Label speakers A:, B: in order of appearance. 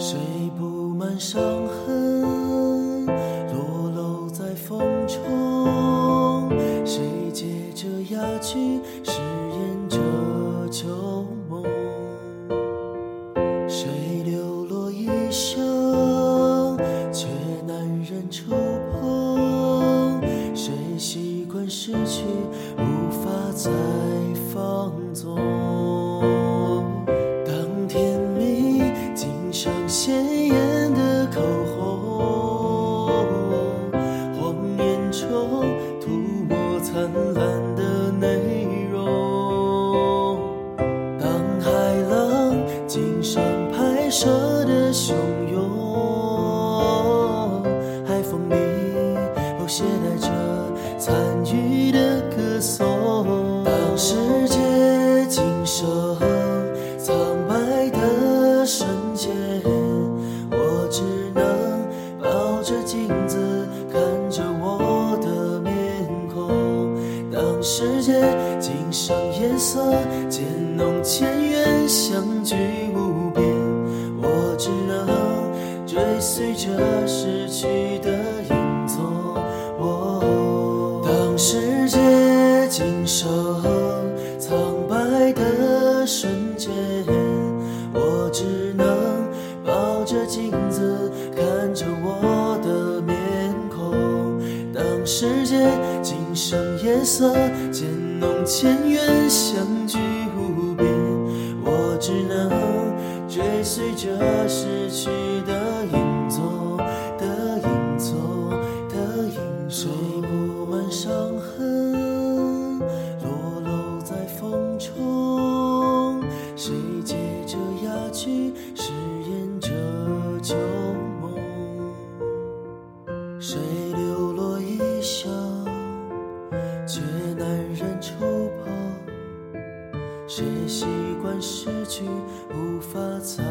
A: 谁布满伤痕裸露在风中？谁借着哑剧饰演着旧梦？谁流落一生？灿烂今生夜色渐浓，前缘相聚无边，我只能追随着失去的影踪。我、当世界尽收苍白的瞬间，我只能抱着镜子看着我的。世界今生夜色渐浓渐远，相聚无边，我只能追随着逝去的影踪的影踪的影踪，谁布满伤痕，裸露在风中，谁借着哑剧饰演着旧梦，谁却习惯失去，无法再